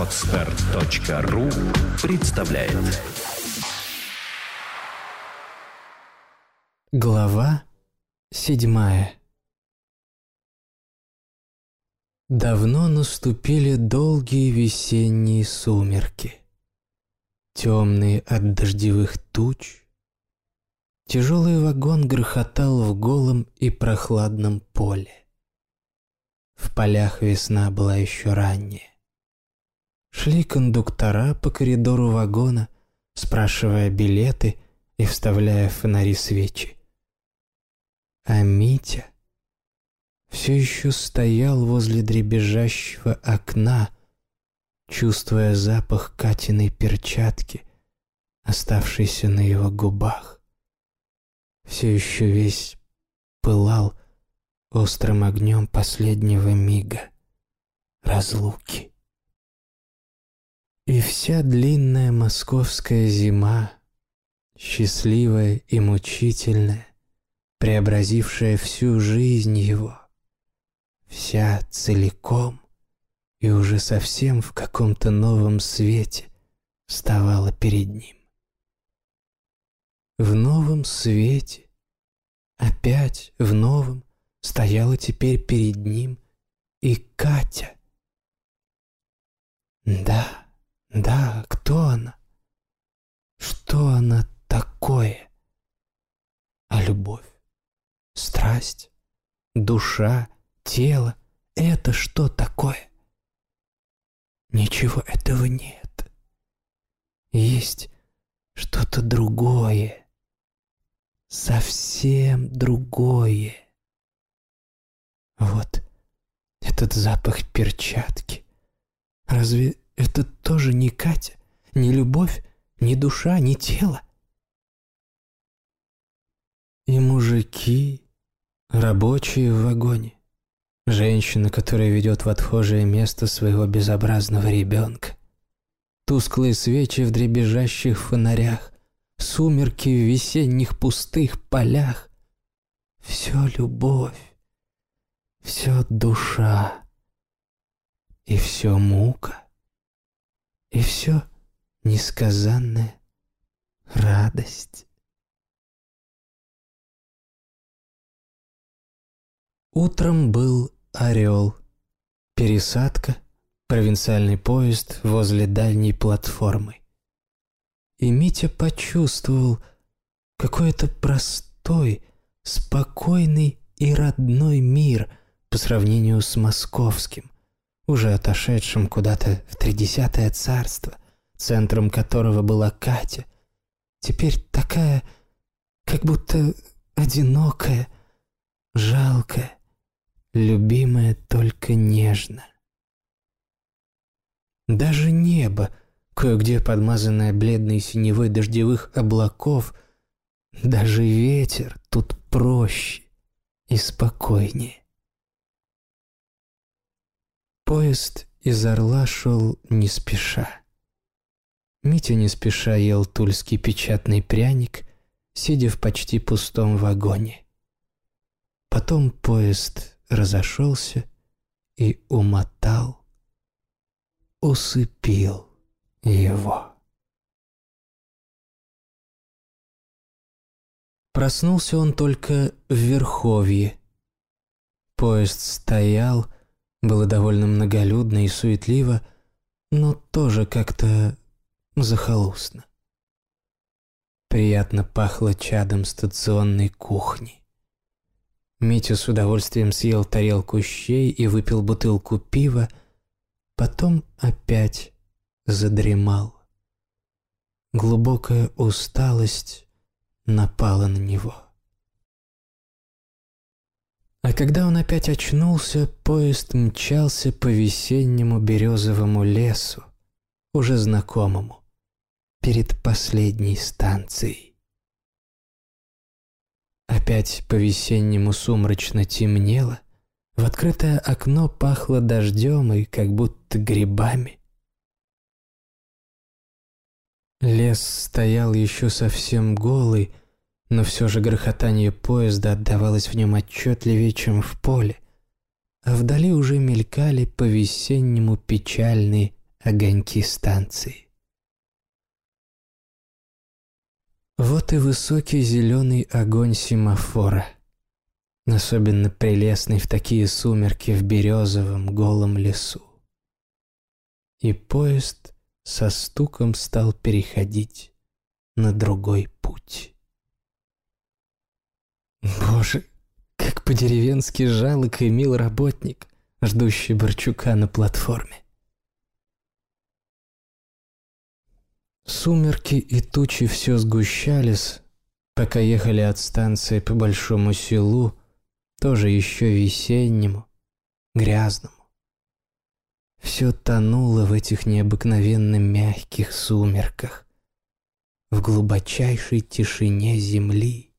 Отстар.ру представляет Глава седьмая Давно наступили долгие весенние сумерки, темные от дождевых туч. Тяжелый вагон грохотал в голом и прохладном поле. В полях весна была еще ранняя. Шли кондуктора по коридору вагона, спрашивая билеты и вставляя фонари свечи. А Митя все еще стоял возле дребезжащего окна, чувствуя запах Катиной перчатки, оставшейся на его губах. Все еще весь пылал острым огнем последнего мига разлуки. И вся длинная московская зима, счастливая и мучительная, преобразившая всю жизнь его, вся целиком и уже совсем в каком-то новом свете вставала перед ним. В новом свете, опять в новом, стояла теперь перед ним и Катя. Да, да, кто она? Что она такое? А любовь, страсть, душа, тело — это что такое? Ничего этого нет. Есть что-то другое, совсем другое. Вот этот запах перчатки. Разве это тоже не Катя? Не любовь, ни душа, ни тело? И мужики, рабочие в вагоне. Женщина, которая ведет в отхожее место своего безобразного ребенка. Тусклые свечи в дребезжащих фонарях, сумерки в весенних пустых полях. Все любовь все душа, и все мука, и все несказанная радость. Утром был орел, пересадка, провинциальный поезд возле дальней платформы. И Митя почувствовал какой-то простой, спокойный и родной мир – по сравнению с московским, уже отошедшим куда-то в тридесятое царство, центром которого была Катя, теперь такая, как будто одинокая, жалкая, любимая только нежно. Даже небо, кое-где подмазанное бледной синевой дождевых облаков, даже ветер тут проще и спокойнее. Поезд из Орла шел не спеша. Митя не спеша ел тульский печатный пряник, сидя в почти пустом вагоне. Потом поезд разошелся и умотал, усыпил его. Проснулся он только в Верховье. Поезд стоял, было довольно многолюдно и суетливо, но тоже как-то захолустно. Приятно пахло чадом стационной кухни. Митя с удовольствием съел тарелку щей и выпил бутылку пива, потом опять задремал. Глубокая усталость напала на него. А когда он опять очнулся, поезд мчался по весеннему березовому лесу, уже знакомому, перед последней станцией. Опять по-весеннему сумрачно темнело, в открытое окно пахло дождем и как будто грибами. Лес стоял еще совсем голый, но все же грохотание поезда отдавалось в нем отчетливее, чем в поле, а вдали уже мелькали по-весеннему печальные огоньки станции. Вот и высокий зеленый огонь семафора, особенно прелестный в такие сумерки в березовом голом лесу. И поезд со стуком стал переходить на другой путь. Боже, как по-деревенски жалок и мил работник, ждущий Борчука на платформе. Сумерки и тучи все сгущались, пока ехали от станции по Большому селу, тоже еще весеннему, грязному. Все тонуло в этих необыкновенно мягких сумерках, в глубочайшей тишине земли,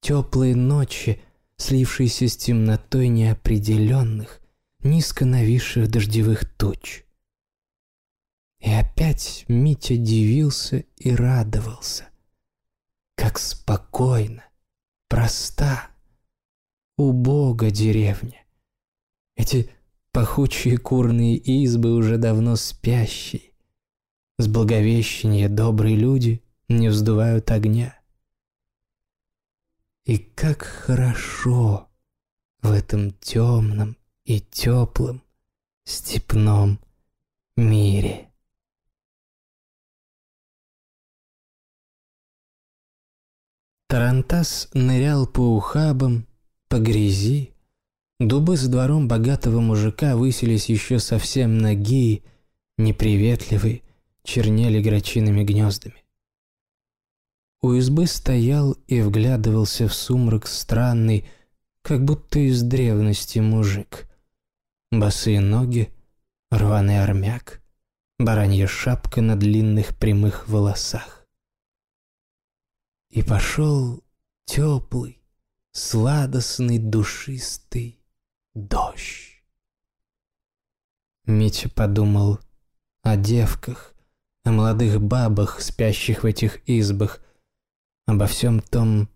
теплые ночи, слившиеся с темнотой неопределенных, низко нависших дождевых туч. И опять Митя дивился и радовался. Как спокойно, проста, убога деревня. Эти пахучие курные избы уже давно спящие. С благовещения добрые люди не вздувают огня. И как хорошо в этом темном и теплом степном мире. Тарантас нырял по ухабам, по грязи. Дубы за двором богатого мужика высились еще совсем ноги, неприветливые, чернели грачиными гнездами. У избы стоял и вглядывался в сумрак странный, как будто из древности мужик. Босые ноги, рваный армяк, баранья шапка на длинных прямых волосах. И пошел теплый, сладостный, душистый дождь. Митя подумал о девках, о молодых бабах, спящих в этих избах, обо всем том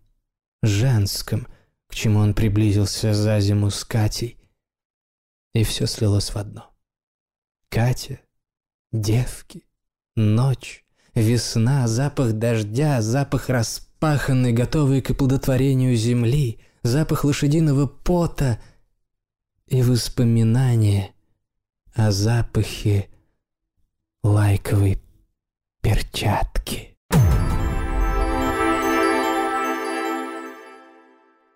женском, к чему он приблизился за зиму с Катей. И все слилось в одно. Катя, девки, ночь, Весна, запах дождя, запах распаханной, готовой к оплодотворению земли, запах лошадиного пота и воспоминания о запахе лайковой перчатки.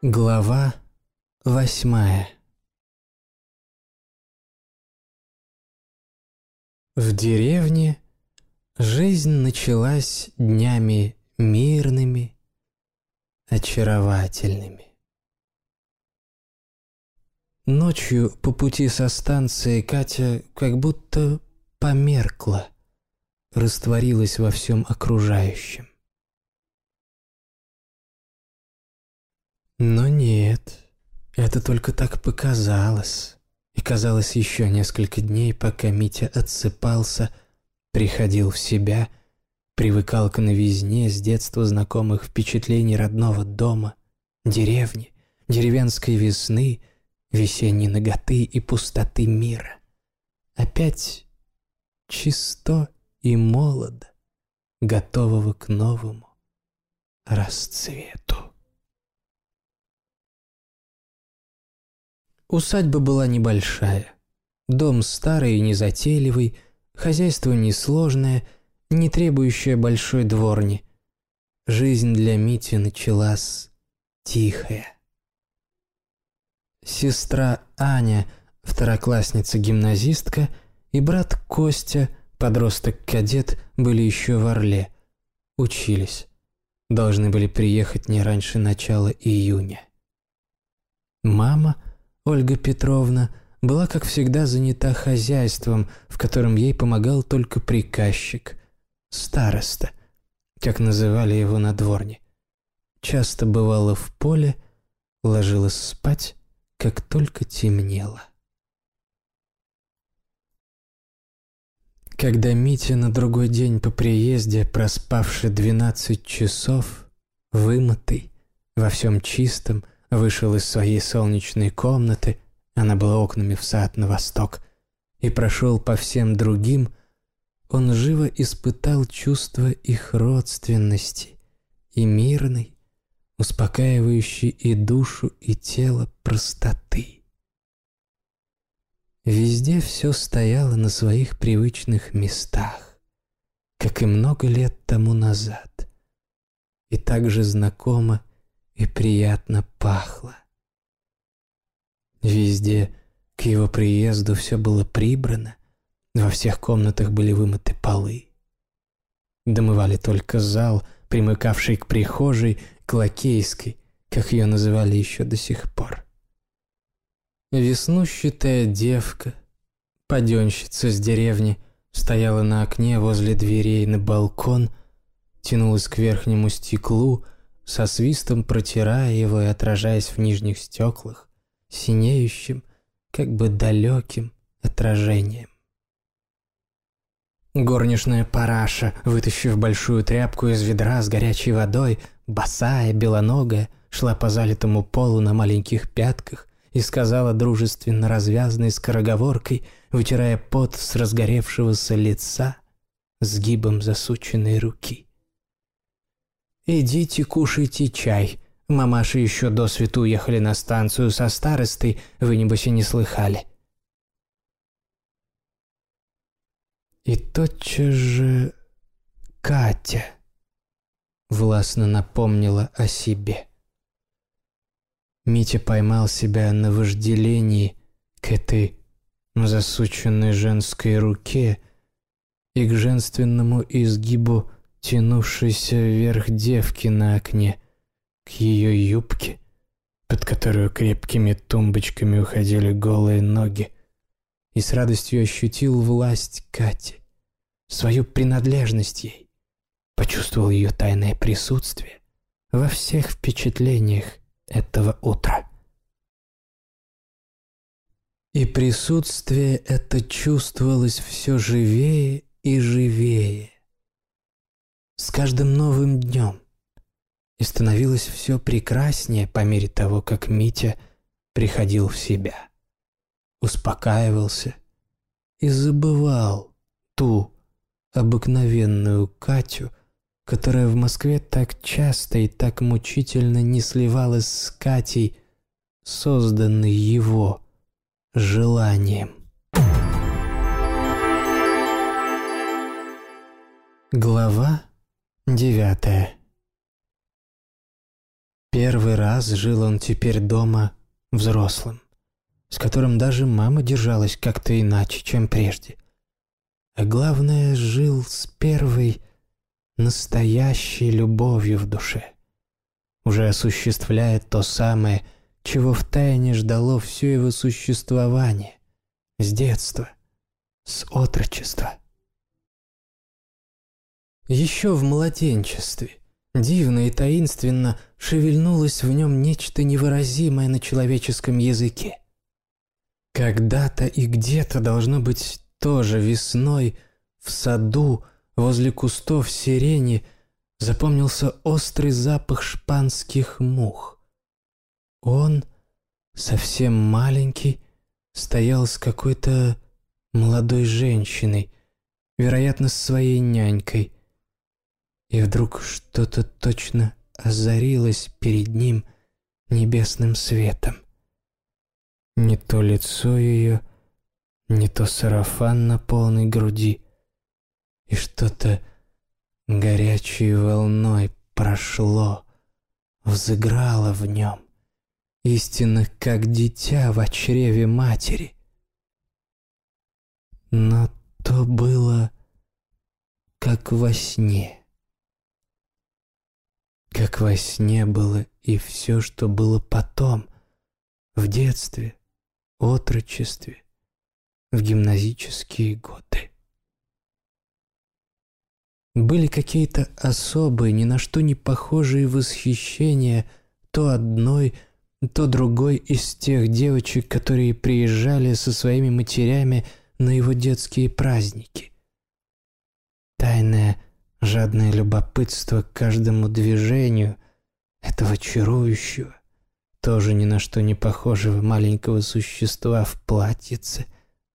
Глава восьмая В деревне Жизнь началась днями мирными, очаровательными. Ночью по пути со станции Катя как будто померкла, растворилась во всем окружающем. Но нет, это только так показалось. И казалось еще несколько дней, пока Митя отсыпался – приходил в себя, привыкал к новизне с детства знакомых впечатлений родного дома, деревни, деревенской весны, весенней ноготы и пустоты мира. Опять чисто и молодо, готового к новому расцвету. Усадьба была небольшая, дом старый и незатейливый – Хозяйство несложное, не требующее большой дворни. Жизнь для Мити началась тихая. Сестра Аня, второклассница-гимназистка, и брат Костя, подросток-кадет, были еще в Орле. Учились. Должны были приехать не раньше начала июня. Мама, Ольга Петровна, была, как всегда, занята хозяйством, в котором ей помогал только приказчик, староста, как называли его на дворне. Часто бывала в поле, ложилась спать, как только темнело. Когда Митя на другой день по приезде, проспавший двенадцать часов, вымытый, во всем чистом, вышел из своей солнечной комнаты – она была окнами в сад на восток, и прошел по всем другим, он живо испытал чувство их родственности и мирной, успокаивающей и душу, и тело простоты. Везде все стояло на своих привычных местах, как и много лет тому назад, и так же знакомо и приятно пахло. Везде к его приезду все было прибрано, во всех комнатах были вымыты полы. Домывали только зал, примыкавший к прихожей, к лакейской, как ее называли еще до сих пор. Веснущатая девка, паденщица с деревни, стояла на окне возле дверей на балкон, тянулась к верхнему стеклу, со свистом протирая его и отражаясь в нижних стеклах, синеющим, как бы далеким отражением. Горничная параша, вытащив большую тряпку из ведра с горячей водой, босая, белоногая, шла по залитому полу на маленьких пятках и сказала дружественно развязной скороговоркой, вытирая пот с разгоревшегося лица, сгибом засученной руки. «Идите кушайте чай. Мамаши еще до свету уехали на станцию со старостой, вы, небось, и не слыхали». И тотчас же Катя властно напомнила о себе. Митя поймал себя на вожделении к этой засученной женской руке и к женственному изгибу тянувшейся вверх девки на окне, к ее юбке, под которую крепкими тумбочками уходили голые ноги, и с радостью ощутил власть Кати, свою принадлежность ей, почувствовал ее тайное присутствие во всех впечатлениях этого утра. И присутствие это чувствовалось все живее и живее. С каждым новым днем. И становилось все прекраснее по мере того, как Митя приходил в себя успокаивался и забывал ту обыкновенную Катю, которая в Москве так часто и так мучительно не сливалась с Катей, созданной его желанием. Глава девятая Первый раз жил он теперь дома взрослым с которым даже мама держалась как-то иначе, чем прежде. А главное, жил с первой настоящей любовью в душе, уже осуществляя то самое, чего втайне ждало все его существование, с детства, с отрочества. Еще в младенчестве дивно и таинственно шевельнулось в нем нечто невыразимое на человеческом языке. Когда-то и где-то должно быть тоже весной в саду возле кустов сирени запомнился острый запах шпанских мух. Он, совсем маленький, стоял с какой-то молодой женщиной, вероятно, с своей нянькой. И вдруг что-то точно озарилось перед ним небесным светом. Не то лицо ее, не то сарафан на полной груди. И что-то горячей волной прошло, взыграло в нем, истинно как дитя в чреве матери. Но то было как во сне. Как во сне было и все, что было потом, в детстве, отрочестве, в гимназические годы. Были какие-то особые, ни на что не похожие восхищения то одной, то другой из тех девочек, которые приезжали со своими матерями на его детские праздники. Тайное, жадное любопытство к каждому движению этого чарующего, тоже ни на что не похожего маленького существа в платьице,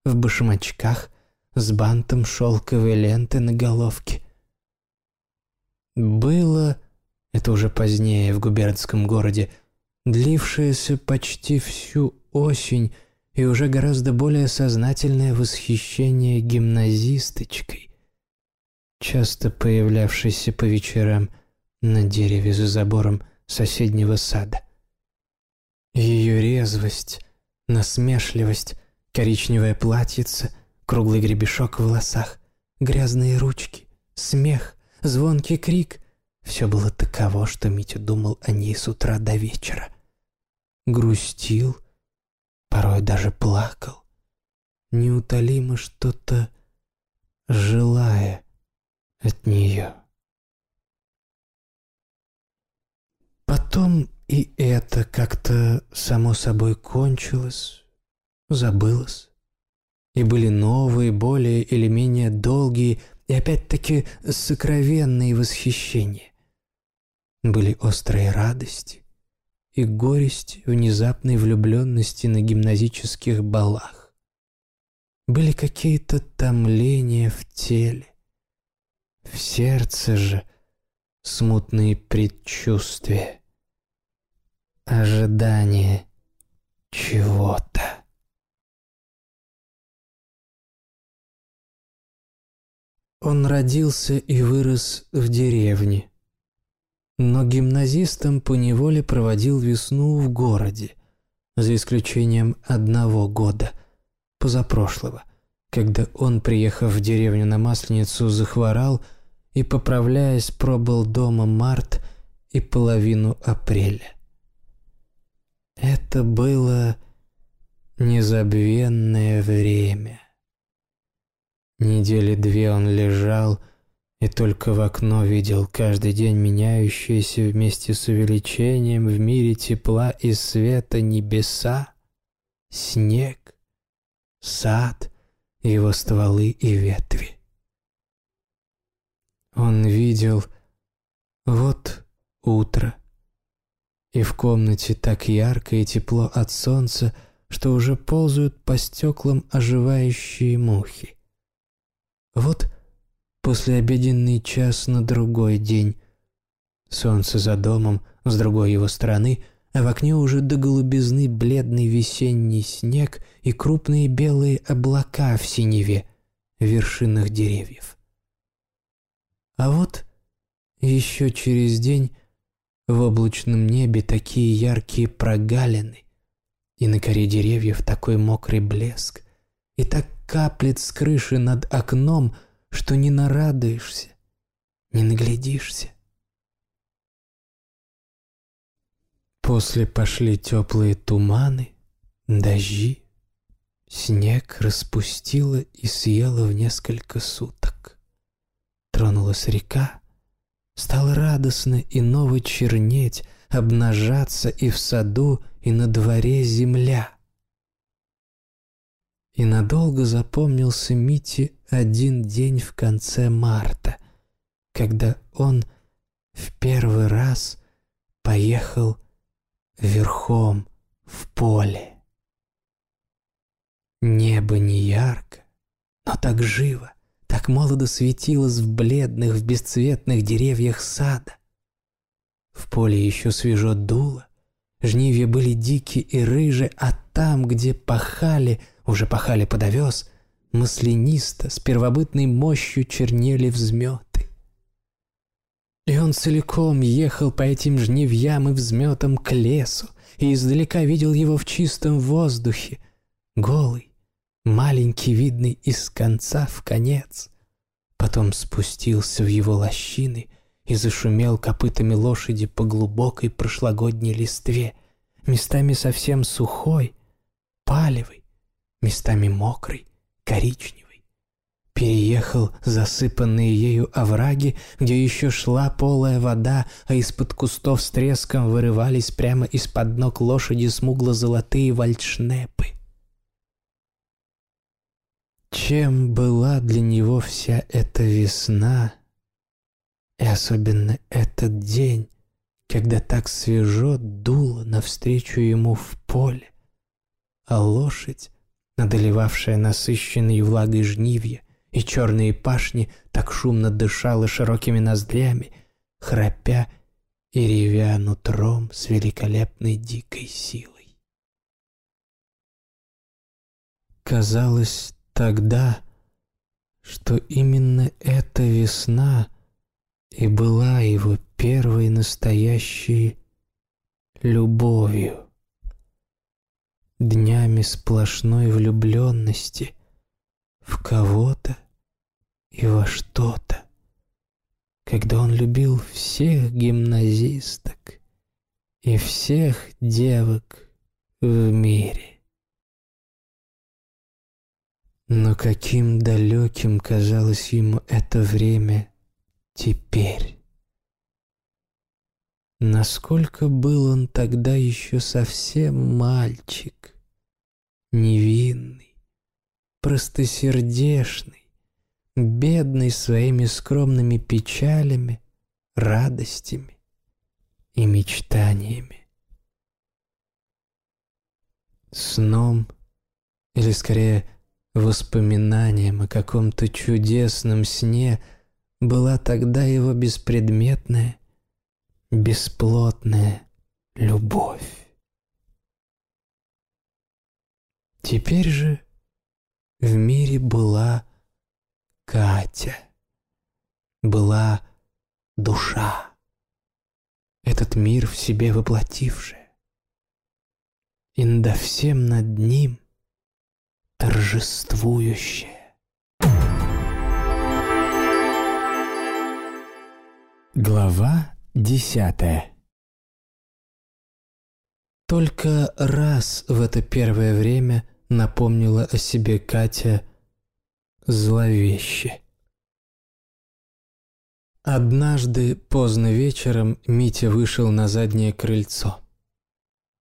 в башмачках, с бантом шелковой ленты на головке. Было, это уже позднее в губернском городе, длившееся почти всю осень и уже гораздо более сознательное восхищение гимназисточкой, часто появлявшейся по вечерам на дереве за забором соседнего сада. Ее резвость, насмешливость, коричневое платьице, круглый гребешок в волосах, грязные ручки, смех, звонкий крик — все было таково, что Митя думал о ней с утра до вечера. Грустил, порой даже плакал, неутолимо что-то желая нее. Потом и это как-то само собой кончилось, забылось. И были новые, более или менее долгие и опять-таки сокровенные восхищения. Были острые радости и горести внезапной влюбленности на гимназических балах. Были какие-то томления в теле. В сердце же смутные предчувствия ожидание чего-то. Он родился и вырос в деревне, но гимназистом поневоле проводил весну в городе, за исключением одного года, позапрошлого, когда он, приехав в деревню на Масленицу, захворал и, поправляясь, пробыл дома март и половину апреля. Это было незабвенное время. Недели две он лежал и только в окно видел каждый день меняющиеся вместе с увеличением в мире тепла и света небеса, снег, сад, его стволы и ветви. Он видел вот утро, и в комнате так ярко и тепло от солнца, что уже ползают по стеклам оживающие мухи. Вот послеобеденный час на другой день. Солнце за домом, с другой его стороны, а в окне уже до голубизны бледный весенний снег и крупные белые облака в синеве, в вершинах деревьев. А вот еще через день в облачном небе такие яркие прогалины, и на коре деревьев такой мокрый блеск, и так каплет с крыши над окном, что не нарадуешься, не наглядишься. После пошли теплые туманы, дожди, снег распустило и съело в несколько суток. Тронулась река, Стало радостно и ново чернеть, обнажаться и в саду, и на дворе земля. И надолго запомнился Мите один день в конце марта, когда он в первый раз поехал верхом в поле. Небо не ярко, но так живо, так молодо светилось в бледных, в бесцветных деревьях сада. В поле еще свежо дуло, жнивья были дикие и рыжие, а там, где пахали, уже пахали под овес, маслянисто, с первобытной мощью чернели взметы. И он целиком ехал по этим жнивьям и взметам к лесу, и издалека видел его в чистом воздухе, голый, маленький, видный из конца в конец. Потом спустился в его лощины и зашумел копытами лошади по глубокой прошлогодней листве, местами совсем сухой, палевой, местами мокрой, коричневой. Переехал засыпанные ею овраги, где еще шла полая вода, а из-под кустов с треском вырывались прямо из-под ног лошади смугло-золотые вальдшнепы. Чем была для него вся эта весна, и особенно этот день, когда так свежо дуло навстречу ему в поле, а лошадь одолевавшая насыщенные влагой жнивья, и черные пашни так шумно дышала широкими ноздрями, храпя и ревя нутром с великолепной дикой силой. Казалось тогда, что именно эта весна и была его первой настоящей любовью. Днями сплошной влюбленности в кого-то и во что-то, когда он любил всех гимназисток и всех девок в мире. Но каким далеким казалось ему это время теперь. Насколько был он тогда еще совсем мальчик, невинный, простосердечный, бедный своими скромными печалями, радостями и мечтаниями. Сном, или скорее воспоминанием о каком-то чудесном сне, была тогда его беспредметная, бесплотная любовь. Теперь же в мире была Катя, была душа, этот мир в себе воплотившая, и над всем над ним торжествующая. Глава Десятое. Только раз в это первое время напомнила о себе Катя зловеще. Однажды поздно вечером Митя вышел на заднее крыльцо.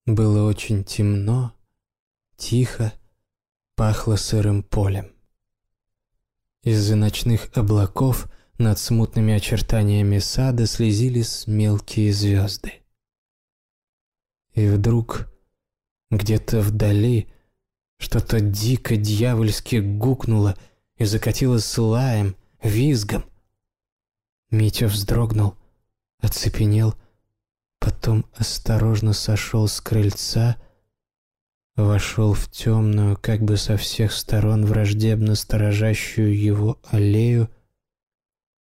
Было очень темно, тихо, пахло сырым полем. Из-за ночных облаков – над смутными очертаниями сада слезились мелкие звезды. И вдруг где-то вдали что-то дико дьявольски гукнуло и закатилось лаем, визгом. Митя вздрогнул, оцепенел, потом осторожно сошел с крыльца, вошел в темную, как бы со всех сторон враждебно сторожащую его аллею,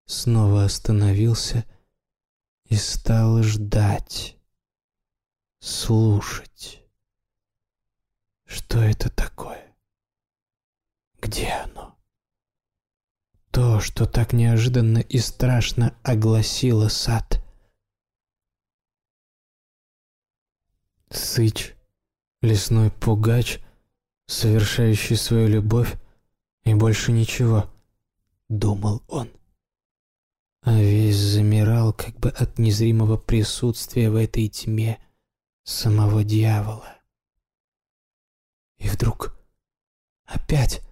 снова остановился и стал ждать, слушать. Что это такое? Где оно? То, что так неожиданно и страшно огласило сад. Сыч, лесной пугач, совершающий свою любовь, и больше ничего, думал он а весь замирал как бы от незримого присутствия в этой тьме самого дьявола. И вдруг опять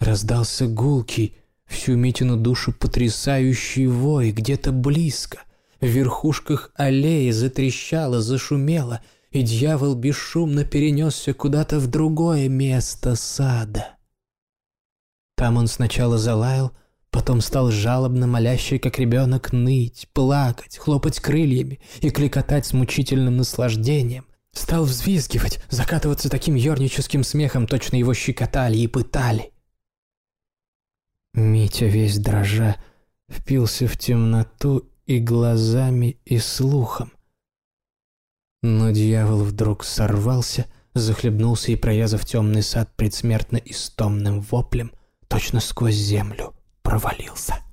раздался гулкий, всю Митину душу потрясающий вой где-то близко, в верхушках аллеи затрещало, зашумело, и дьявол бесшумно перенесся куда-то в другое место сада. Там он сначала залаял, Потом стал жалобно молящий, как ребенок, ныть, плакать, хлопать крыльями и кликотать с мучительным наслаждением. Стал взвизгивать, закатываться таким ерническим смехом, точно его щекотали и пытали. Митя весь дрожа впился в темноту и глазами, и слухом. Но дьявол вдруг сорвался, захлебнулся и, проязав темный сад предсмертно истомным воплем, точно сквозь землю провалился.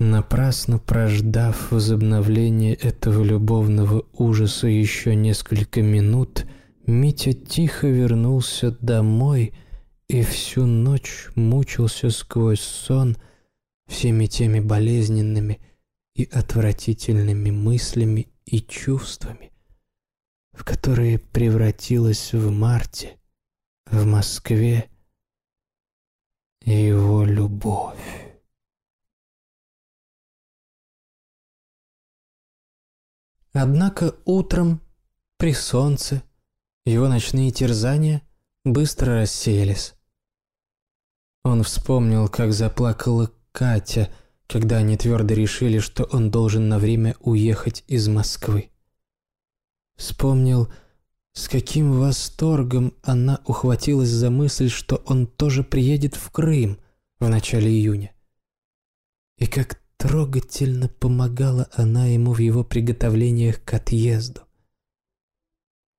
Напрасно прождав возобновление этого любовного ужаса еще несколько минут, Митя тихо вернулся домой и всю ночь мучился сквозь сон всеми теми болезненными и отвратительными мыслями и чувствами, в которые превратилась в марте, в Москве, его любовь. Однако утром, при солнце, его ночные терзания быстро рассеялись. Он вспомнил, как заплакала Катя, когда они твердо решили, что он должен на время уехать из Москвы. Вспомнил, с каким восторгом она ухватилась за мысль, что он тоже приедет в Крым в начале июня. И как трогательно помогала она ему в его приготовлениях к отъезду.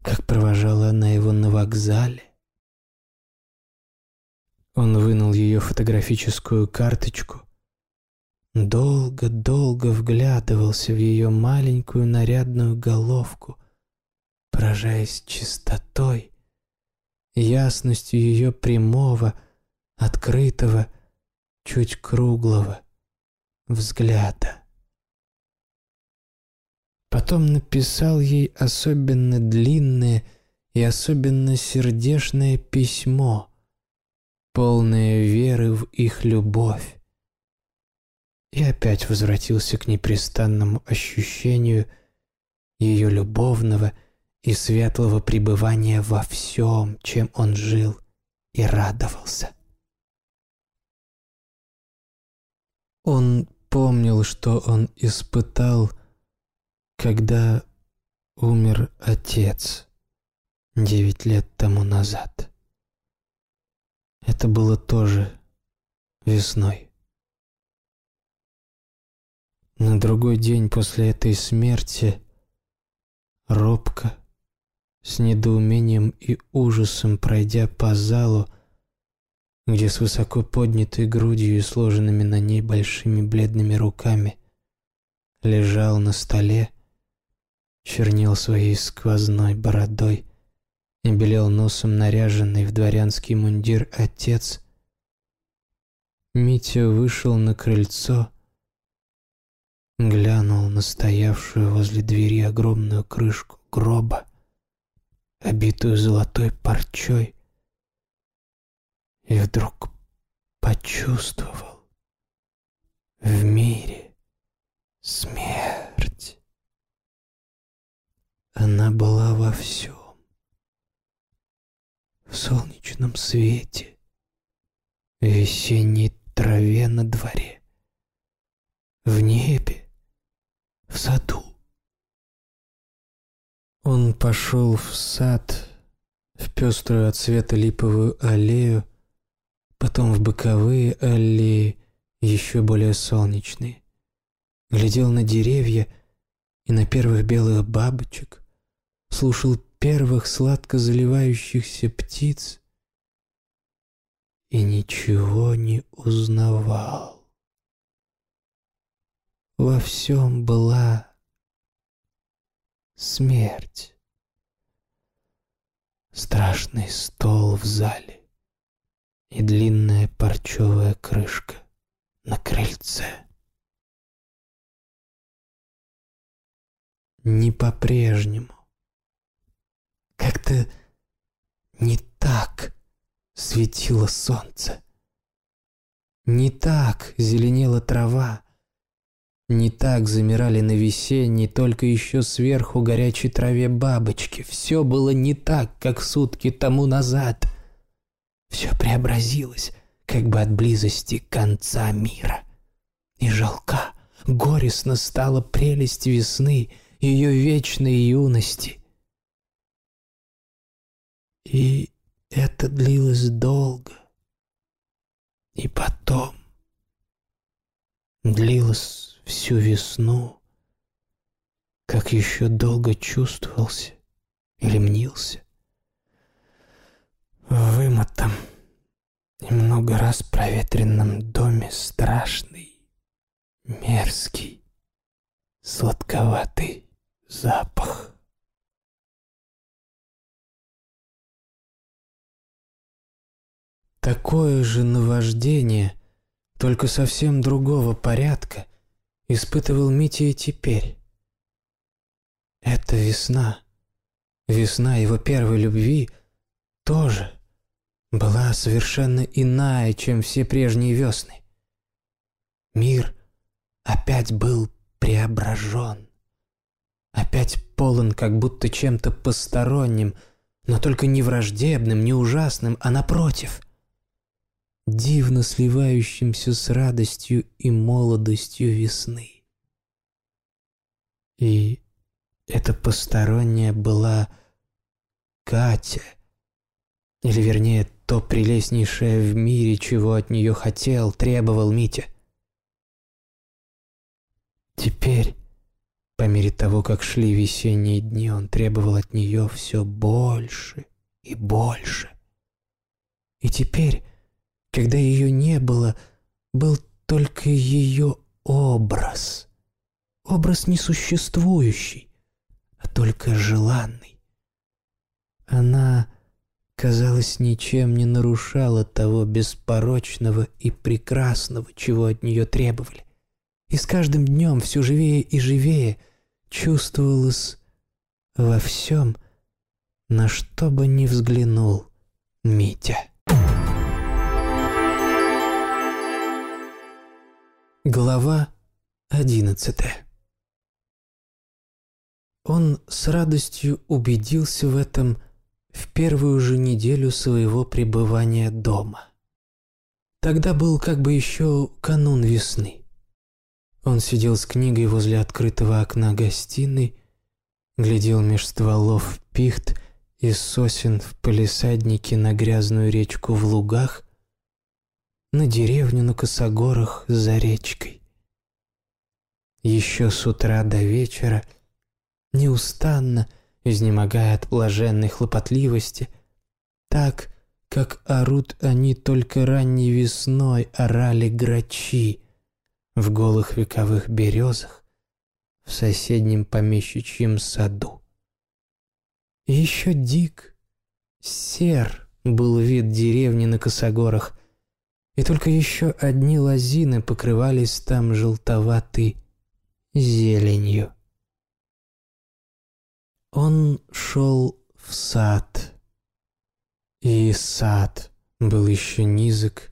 Как провожала она его на вокзале. Он вынул ее фотографическую карточку, долго-долго вглядывался в ее маленькую нарядную головку, поражаясь чистотой, ясностью ее прямого, открытого, чуть круглого взгляда. Потом написал ей особенно длинное и особенно сердечное письмо, полное веры в их любовь. И опять возвратился к непрестанному ощущению ее любовного и светлого пребывания во всем, чем он жил и радовался. Он помнил, что он испытал, когда умер отец девять лет тому назад. Это было тоже весной. На другой день после этой смерти робко, с недоумением и ужасом пройдя по залу, где с высоко поднятой грудью и сложенными на ней большими бледными руками лежал на столе, чернел своей сквозной бородой и белел носом наряженный в дворянский мундир отец. Митя вышел на крыльцо, глянул на стоявшую возле двери огромную крышку гроба, обитую золотой парчой, и вдруг почувствовал в мире смерть. Она была во всем. В солнечном свете, в весенней траве на дворе, в небе, в саду. Он пошел в сад, в пеструю от цвета липовую аллею, потом в боковые аллеи, еще более солнечные. Глядел на деревья и на первых белых бабочек, слушал первых сладко заливающихся птиц и ничего не узнавал. Во всем была смерть. Страшный стол в зале и длинная парчевая крышка на крыльце. Не по-прежнему. Как-то не так светило солнце. Не так зеленела трава. Не так замирали на весенней, только еще сверху горячей траве бабочки. Все было не так, как сутки тому назад — все преобразилось, как бы от близости конца мира. И жалка, горестно стала прелесть весны, ее вечной юности. И это длилось долго. И потом длилось всю весну, как еще долго чувствовался или мнился вымытом и много раз проветренном доме страшный, мерзкий, сладковатый запах. Такое же наваждение, только совсем другого порядка, испытывал Митя и теперь. Это весна, весна его первой любви тоже была совершенно иная, чем все прежние весны. Мир опять был преображен, опять полон как будто чем-то посторонним, но только не враждебным, не ужасным, а напротив, дивно сливающимся с радостью и молодостью весны. И эта посторонняя была Катя, или вернее, то прелестнейшее в мире, чего от нее хотел, требовал Митя. Теперь, по мере того, как шли весенние дни, он требовал от нее все больше и больше. И теперь, когда ее не было, был только ее образ. Образ несуществующий, а только желанный. Она, казалось, ничем не нарушала того беспорочного и прекрасного, чего от нее требовали. И с каждым днем все живее и живее чувствовалось во всем, на что бы ни взглянул Митя. Глава одиннадцатая Он с радостью убедился в этом в первую же неделю своего пребывания дома. Тогда был как бы еще канун весны. Он сидел с книгой возле открытого окна гостиной, глядел меж стволов пихт и сосен в палисаднике на грязную речку в лугах, на деревню на косогорах за речкой. Еще с утра до вечера, неустанно, изнемогая от блаженной хлопотливости, так, как орут они только ранней весной орали грачи в голых вековых березах в соседнем помещичьем саду. И еще дик, сер был вид деревни на косогорах, и только еще одни лозины покрывались там желтоватой зеленью. Он шел в сад, и сад был еще низок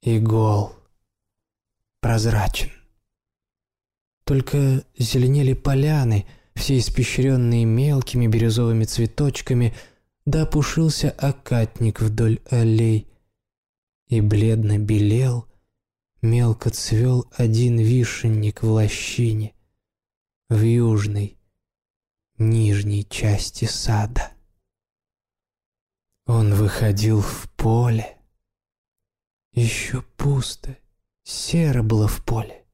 и гол, прозрачен. Только зеленели поляны, все испещренные мелкими бирюзовыми цветочками, да опушился окатник вдоль аллей, и бледно белел, мелко цвел один вишенник в лощине, в южной, нижней части сада. Он выходил в поле. Еще пусто, серо было в поле.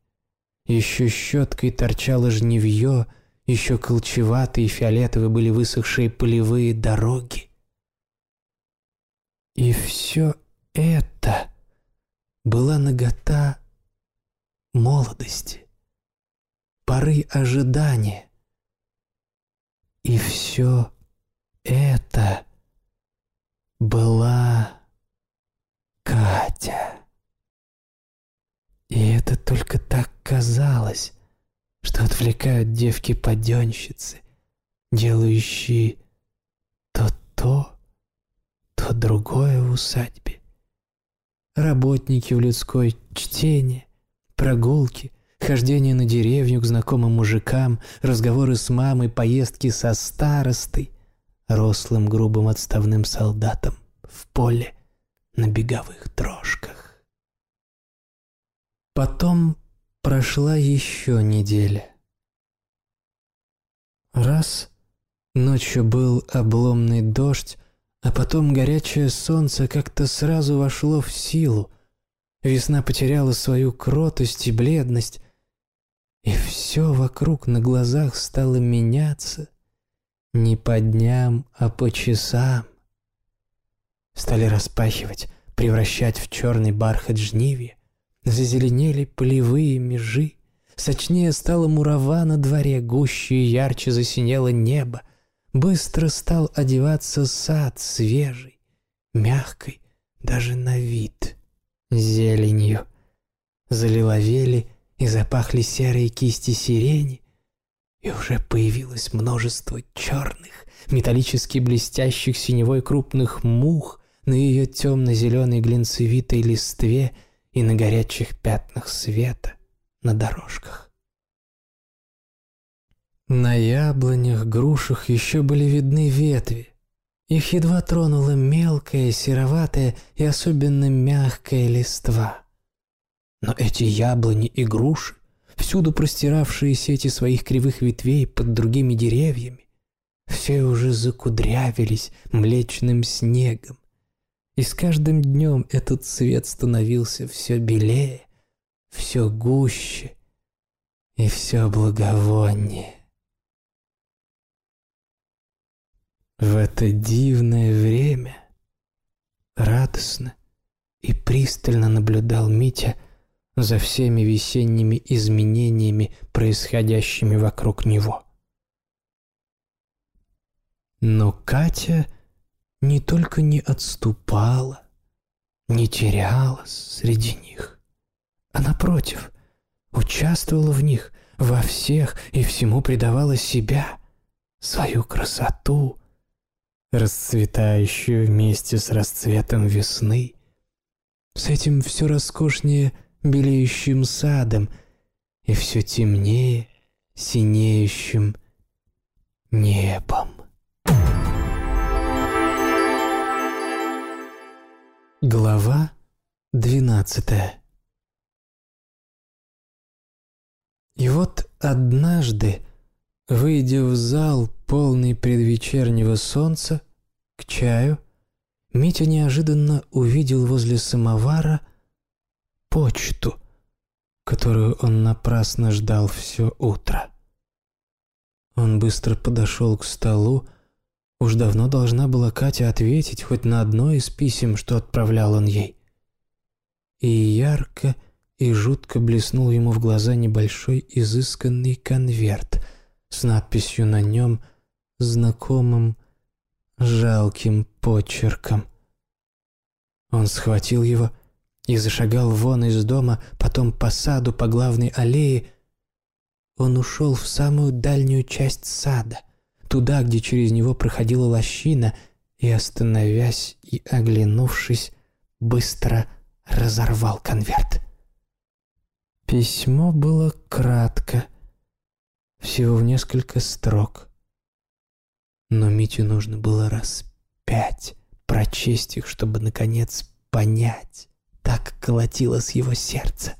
Еще щеткой торчало жневье, еще колчеватые фиолетовые были высохшие полевые дороги. И все это была нагота молодости, поры ожидания. И все это была Катя. И это только так казалось, что отвлекают девки-паденщицы, делающие то то, то другое в усадьбе работники в людской, чтение, прогулки, хождение на деревню к знакомым мужикам, разговоры с мамой, поездки со старостой, рослым грубым отставным солдатом в поле на беговых дрожках. Потом прошла еще неделя. Раз ночью был обломный дождь, а потом горячее солнце как-то сразу вошло в силу. Весна потеряла свою кротость и бледность, и все вокруг на глазах стало меняться не по дням, а по часам. Стали распахивать, превращать в черный бархат жнивья, зазеленели полевые межи, сочнее стало мурава на дворе, гуще и ярче засинело небо — Быстро стал одеваться сад свежий, мягкой, даже на вид, зеленью. Залиловели и запахли серые кисти сирени, и уже появилось множество черных, металлически блестящих синевой крупных мух на ее темно-зеленой глинцевитой листве и на горячих пятнах света на дорожках. На яблонях, грушах еще были видны ветви, Их едва тронула мелкая, сероватая и особенно мягкая листва. Но эти яблони и груши, всюду простиравшие сети своих кривых ветвей под другими деревьями, все уже закудрявились млечным снегом. И с каждым днем этот цвет становился все белее, все гуще и все благовоннее. В это дивное время радостно и пристально наблюдал Митя за всеми весенними изменениями, происходящими вокруг него. Но Катя не только не отступала, не терялась среди них, а напротив, участвовала в них, во всех и всему придавала себя, свою красоту, расцветающую вместе с расцветом весны, с этим все роскошнее белеющим садом и все темнее синеющим небом. Глава двенадцатая И вот однажды, выйдя в зал, полный предвечернего солнца, к чаю, Митя неожиданно увидел возле самовара почту, которую он напрасно ждал все утро. Он быстро подошел к столу, уж давно должна была Катя ответить хоть на одно из писем, что отправлял он ей. И ярко и жутко блеснул ему в глаза небольшой изысканный конверт с надписью на нем знакомым жалким почерком. Он схватил его и зашагал вон из дома, потом по саду, по главной аллее. Он ушел в самую дальнюю часть сада, туда, где через него проходила лощина, и, остановясь и оглянувшись, быстро разорвал конверт. Письмо было кратко, всего в несколько строк. Но Мите нужно было раз пять прочесть их, чтобы, наконец, понять. Так колотилось его сердце.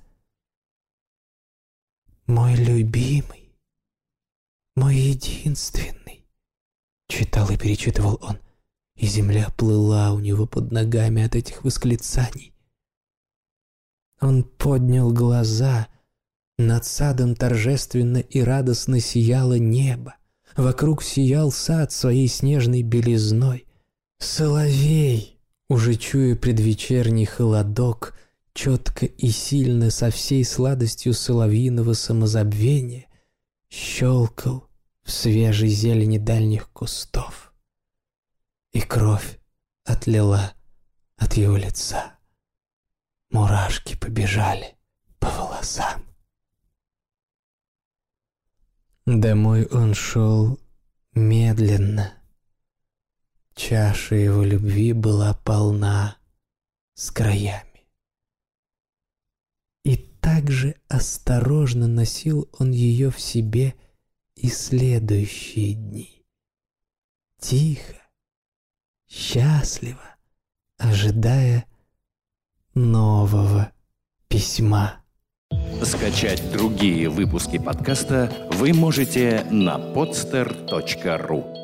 «Мой любимый, мой единственный», — читал и перечитывал он, и земля плыла у него под ногами от этих восклицаний. Он поднял глаза, над садом торжественно и радостно сияло небо. Вокруг сиял сад своей снежной белизной. Соловей, уже чуя предвечерний холодок, четко и сильно со всей сладостью соловьиного самозабвения, щелкал в свежей зелени дальних кустов. И кровь отлила от его лица. Мурашки побежали по волосам. Домой он шел медленно. Чаша его любви была полна с краями. И также осторожно носил он ее в себе и следующие дни. Тихо, счастливо, ожидая нового письма. Скачать другие выпуски подкаста вы можете на podster.ru